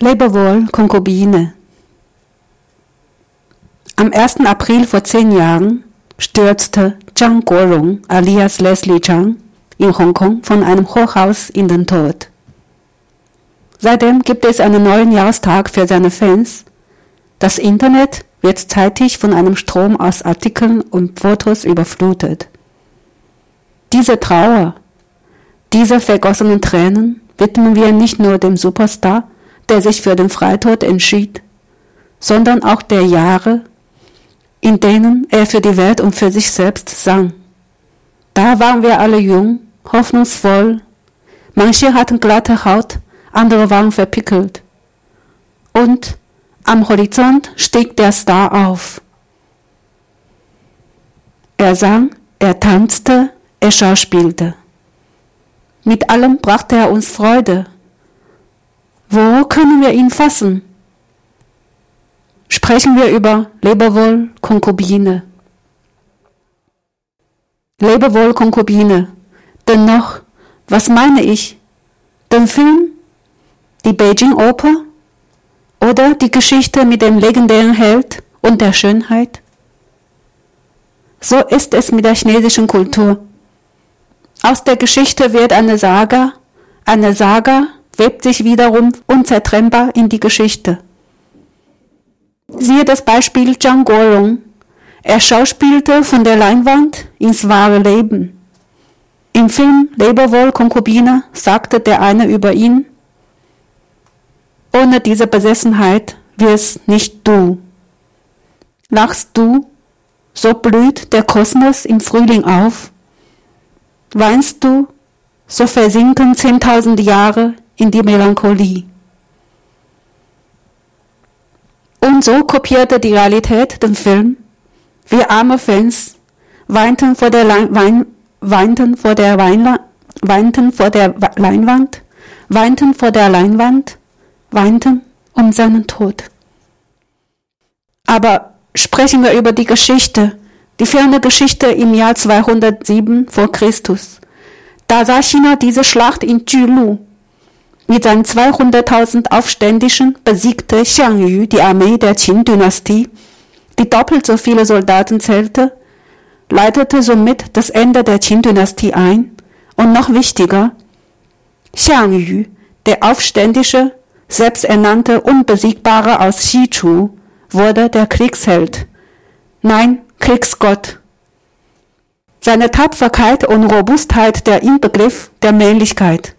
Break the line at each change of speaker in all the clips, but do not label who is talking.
Lebe wohl, Konkubine. Am 1. April vor zehn Jahren stürzte Zhang Guorong alias Leslie Zhang in Hongkong von einem Hochhaus in den Tod. Seitdem gibt es einen neuen Jahrestag für seine Fans. Das Internet wird zeitig von einem Strom aus Artikeln und Fotos überflutet. Diese Trauer, diese vergossenen Tränen widmen wir nicht nur dem Superstar, der sich für den Freitod entschied, sondern auch der Jahre, in denen er für die Welt und für sich selbst sang. Da waren wir alle jung, hoffnungsvoll. Manche hatten glatte Haut, andere waren verpickelt. Und am Horizont stieg der Star auf. Er sang, er tanzte, er schauspielte. Mit allem brachte er uns Freude. Wo können wir ihn fassen? Sprechen wir über Leberwohl, Konkubine. Leberwohl, Konkubine. Dennoch, was meine ich? Den Film? Die Beijing Oper? Oder die Geschichte mit dem legendären Held und der Schönheit? So ist es mit der chinesischen Kultur. Aus der Geschichte wird eine Saga, eine Saga webt sich wiederum unzertrennbar in die Geschichte. Siehe das Beispiel Zhang Guorong. Er schauspielte von der Leinwand ins wahre Leben. Im Film Leberwohl Konkubine sagte der eine über ihn, ohne diese Besessenheit wirst nicht du. Lachst du, so blüht der Kosmos im Frühling auf. Weinst du, so versinken zehntausend Jahre in die Melancholie. Und so kopierte die Realität den Film. Wir arme Fans weinten vor der, Lein, weinten vor der, weinten vor der Leinwand, weinten vor der Leinwand, weinten um seinen Tod. Aber sprechen wir über die Geschichte, die ferne Geschichte im Jahr 207 vor Christus. Da sah China diese Schlacht in Julu. Mit seinen 200.000 Aufständischen besiegte Xiang Yu die Armee der Qin-Dynastie, die doppelt so viele Soldaten zählte, leitete somit das Ende der Qin-Dynastie ein und noch wichtiger, Xiang Yu, der Aufständische, selbsternannte Unbesiegbare aus Xichu, wurde der Kriegsheld. Nein, Kriegsgott. Seine Tapferkeit und Robustheit der Inbegriff der Männlichkeit.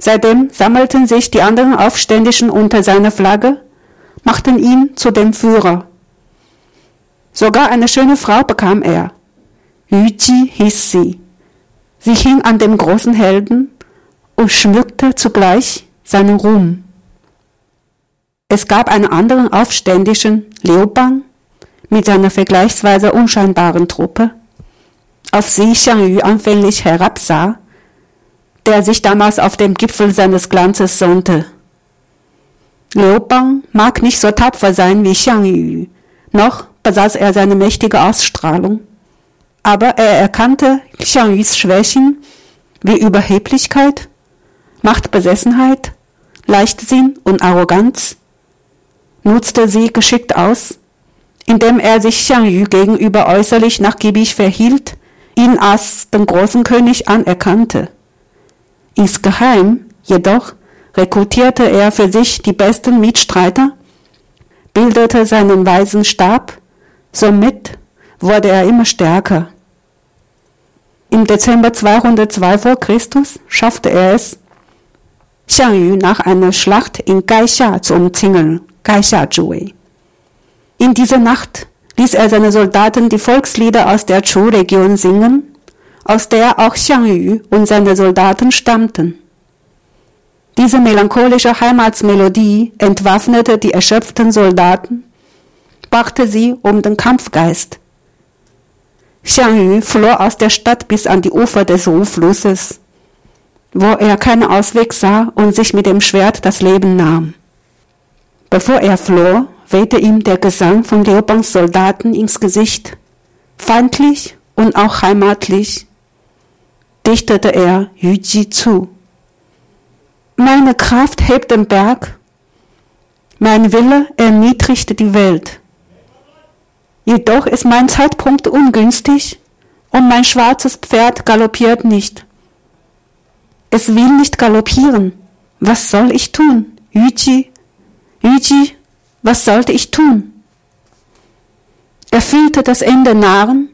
Seitdem sammelten sich die anderen Aufständischen unter seiner Flagge, machten ihn zu dem Führer. Sogar eine schöne Frau bekam er. Yuji hieß sie. Sie hing an dem großen Helden und schmückte zugleich seinen Ruhm. Es gab einen anderen Aufständischen, Liubang, mit seiner vergleichsweise unscheinbaren Truppe, auf sie Xiang Yu anfänglich herabsah, der sich damals auf dem Gipfel seines Glanzes sonnte. Liu Bang mag nicht so tapfer sein wie Xiang Yu, noch besaß er seine mächtige Ausstrahlung. Aber er erkannte Xiang Yus Schwächen wie Überheblichkeit, Machtbesessenheit, Leichtsinn und Arroganz, nutzte sie geschickt aus, indem er sich Xiang Yu gegenüber äußerlich nachgiebig verhielt, ihn als den großen König anerkannte. Insgeheim jedoch rekrutierte er für sich die besten Mitstreiter, bildete seinen weisen Stab, somit wurde er immer stärker. Im Dezember 202 vor Christus schaffte er es, Xiang Yu nach einer Schlacht in Gaixia zu umzingeln, Gaixia Zhuwei. In dieser Nacht ließ er seine Soldaten die Volkslieder aus der Chu-Region singen aus der auch Xiang Yu und seine Soldaten stammten. Diese melancholische Heimatsmelodie entwaffnete die erschöpften Soldaten, brachte sie um den Kampfgeist. Xiang Yu floh aus der Stadt bis an die Ufer des Wu-Flusses, wo er keinen Ausweg sah und sich mit dem Schwert das Leben nahm. Bevor er floh, wehte ihm der Gesang von Liubangs Soldaten ins Gesicht, feindlich und auch heimatlich, dichtete er Yu Ji zu. Meine Kraft hebt den Berg Mein Wille erniedrigt die Welt. Jedoch ist mein Zeitpunkt ungünstig und mein schwarzes Pferd galoppiert nicht. Es will nicht galoppieren. Was soll ich tun? Yuji, Yuji, was sollte ich tun? Er fühlte das Ende nahen,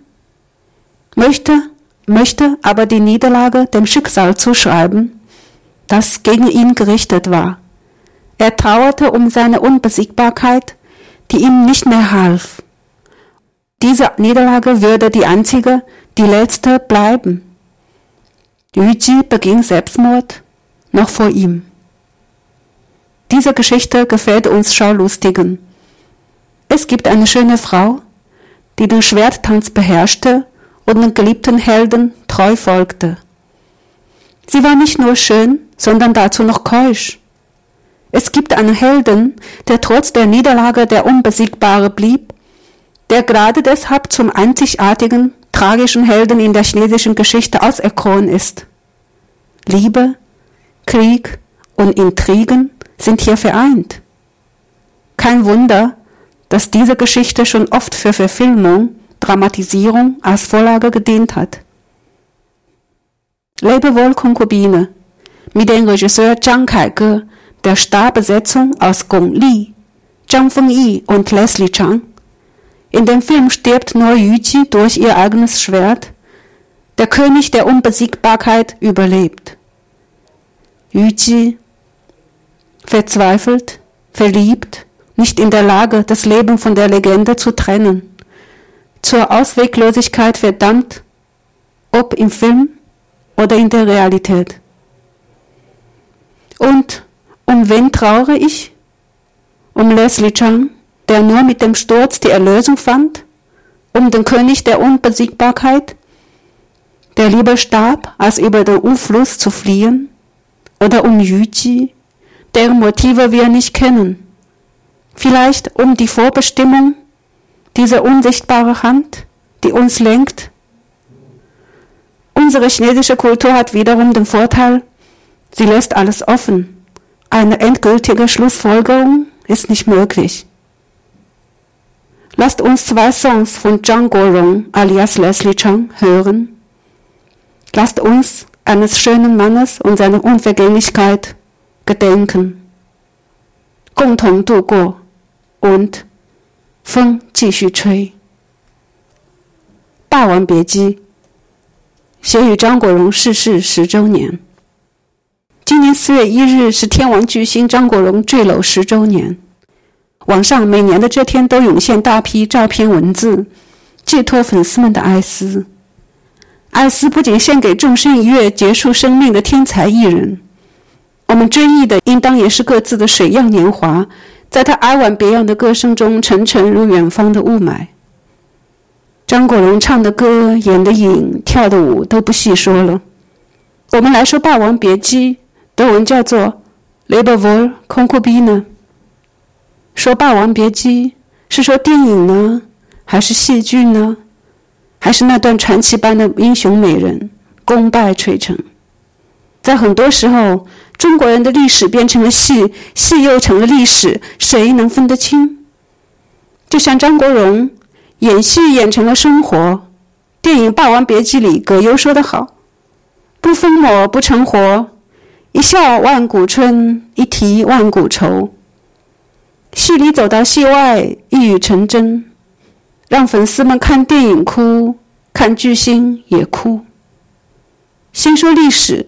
möchte, möchte aber die Niederlage dem Schicksal zuschreiben, das gegen ihn gerichtet war. Er trauerte um seine Unbesiegbarkeit, die ihm nicht mehr half. Diese Niederlage würde die einzige, die letzte bleiben. Yuji beging Selbstmord noch vor ihm. Diese Geschichte gefällt uns Schaulustigen. Es gibt eine schöne Frau, die den Schwerttanz beherrschte den geliebten Helden treu folgte. Sie war nicht nur schön, sondern dazu noch keusch. Es gibt einen Helden, der trotz der Niederlage der Unbesiegbare blieb, der gerade deshalb zum einzigartigen, tragischen Helden in der chinesischen Geschichte auserkoren ist. Liebe, Krieg und Intrigen sind hier vereint. Kein Wunder, dass diese Geschichte schon oft für Verfilmung, Dramatisierung als Vorlage gedient hat. Lebe wohl, Konkubine, mit dem Regisseur Zhang Kaige, der Starbesetzung aus Gong Li, Zhang Fengyi und Leslie Chang. In dem Film stirbt nur Yuji durch ihr eigenes Schwert. Der König der Unbesiegbarkeit überlebt. Yuji verzweifelt, verliebt, nicht in der Lage, das Leben von der Legende zu trennen, zur Ausweglosigkeit verdammt, ob im Film oder in der Realität. Und um wen traure ich? Um Leslie Chang, der nur mit dem Sturz die Erlösung fand? Um den König der Unbesiegbarkeit, der lieber starb, als über den U-Fluss zu fliehen? Oder um Yuji, deren Motive wir nicht kennen. Vielleicht um die Vorbestimmung, diese unsichtbare Hand, die uns lenkt. Unsere chinesische Kultur hat wiederum den Vorteil, sie lässt alles offen. Eine endgültige Schlussfolgerung ist nicht möglich. Lasst uns zwei Songs von Zhang Gorong alias Leslie Chang hören. Lasst uns eines schönen Mannes und seiner Unvergänglichkeit gedenken, Gong Tong Du Guo und Feng 继续吹。《霸王别姬》写于张国荣逝世十周年。今年四月一日是天王巨星张国荣坠楼十周年。网上每年的这天都涌现大批照片、文字，寄托粉丝们的哀思。哀思不仅献给纵身一跃结束生命的天才艺人。我们追忆的应当也是各自的水样年华，在他哀婉别样的歌声中，沉沉如远方的雾霾。张国荣唱的歌、演的影、跳的舞都不细说了。我们来说《霸王别姬》，德文叫做《雷伯沃空库比》呢？说《霸王别姬》是说电影呢，还是戏剧呢？还是那段传奇般的英雄美人，功败垂成？在很多时候。中国人的历史变成了戏，戏又成了历史，谁能分得清？就像张国荣演戏演成了生活，电影《霸王别姬》里葛优说得好：“不疯魔不成活，一笑万古春，一提万古愁。”戏里走到戏外，一语成真，让粉丝们看电影哭，看巨星也哭。先说历史。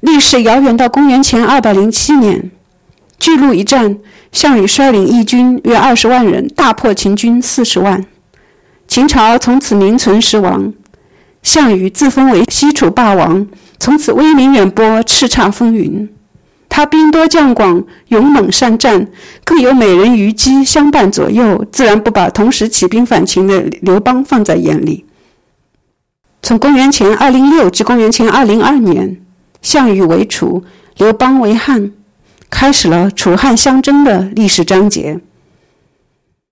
历史遥远到公元前二百零七年，巨鹿一战，项羽率领义军约二十万人，大破秦军四十万，秦朝从此名存实亡。项羽自封为西楚霸王，从此威名远播，叱咤风云。他兵多将广，勇猛善战，更有美人虞姬相伴左右，自然不把同时起兵反秦的刘邦放在眼里。从公元前二零六至公元前二零二年。项羽为楚，刘邦为汉，开始了楚汉相争的历史章节。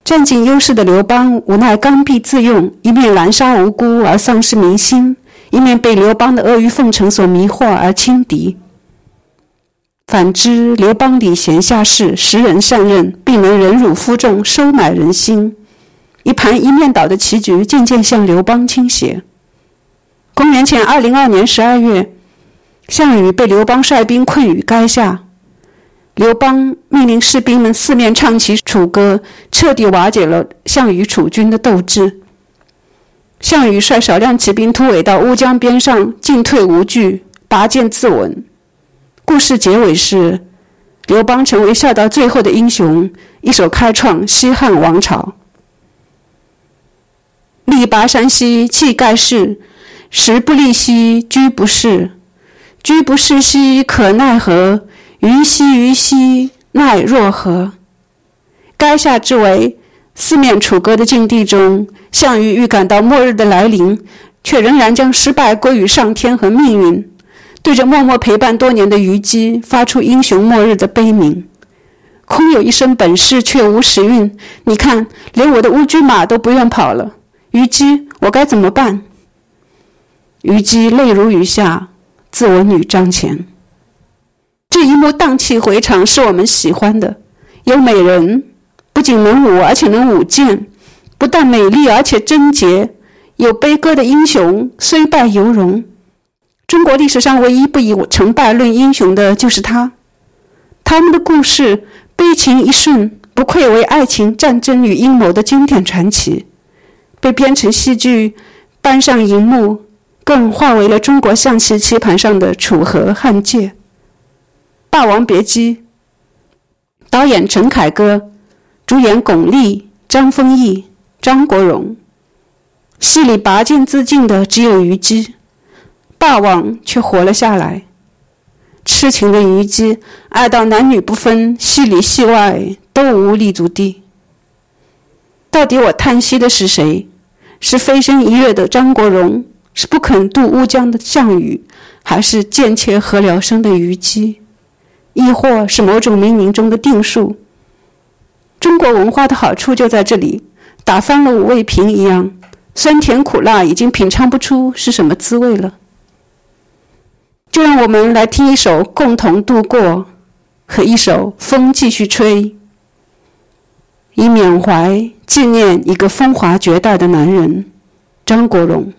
占尽优势的刘邦无奈刚愎自用，一面滥杀无辜而丧失民心，一面被刘邦的阿谀奉承所迷惑而轻敌。反之，刘邦礼贤下士，识人善任，并能忍辱负重，收买人心。一盘一面倒的棋局渐渐向刘邦倾斜。公元前二零二年十二月，项羽被刘邦率兵困于垓下。刘邦命令士兵们四面唱起楚歌，彻底瓦解了项羽楚军的斗志。项羽率少量骑兵突围到乌江边上，进退无据，拔剑自刎。故事结尾是，刘邦成为笑到最后的英雄，一手开创西汉王朝。力拔山兮气盖世，时不利兮居不逝，居不恃兮可奈何？虞兮虞兮奈若何？垓下之围，四面楚歌的境地中，项羽预感到末日的来临，却仍然将失败归于上天和命运。对着默默陪伴多年的虞姬，发出英雄末日的悲鸣：“空有一身本事，却无时运。你看，连我的乌驹马都不愿跑了。”虞姬，我该怎么办？虞姬泪如雨下，自刎于帐前。这一幕荡气回肠，是我们喜欢的。有美人，不仅能舞，而且能舞剑；不但美丽，而且贞洁。有悲歌的英雄，虽败犹荣。中国历史上唯一不以成败论英雄的，就是他。他们的故事，悲情一瞬，不愧为爱情、战争与阴谋的经典传奇。被编成戏剧，搬上荧幕，更化为了中国象棋棋盘上的楚河汉界。《霸王别姬》，导演陈凯歌，主演巩俐、张丰毅、张国荣。戏里拔剑自尽的只有虞姬，霸王却活了下来。痴情的虞姬，爱到男女不分，戏里戏外都无立足地。到底我叹息的是谁？是飞身一跃的张国荣，是不肯渡乌江的项羽，还是贱妾何聊生的虞姬？亦或是某种冥冥中的定数？中国文化的好处就在这里，打翻了五味瓶一样，酸甜苦辣已经品尝不出是什么滋味了。就让我们来听一首《共同度过》，和一首《风继续吹》。以缅怀、纪念一个风华绝代的男人，张国荣。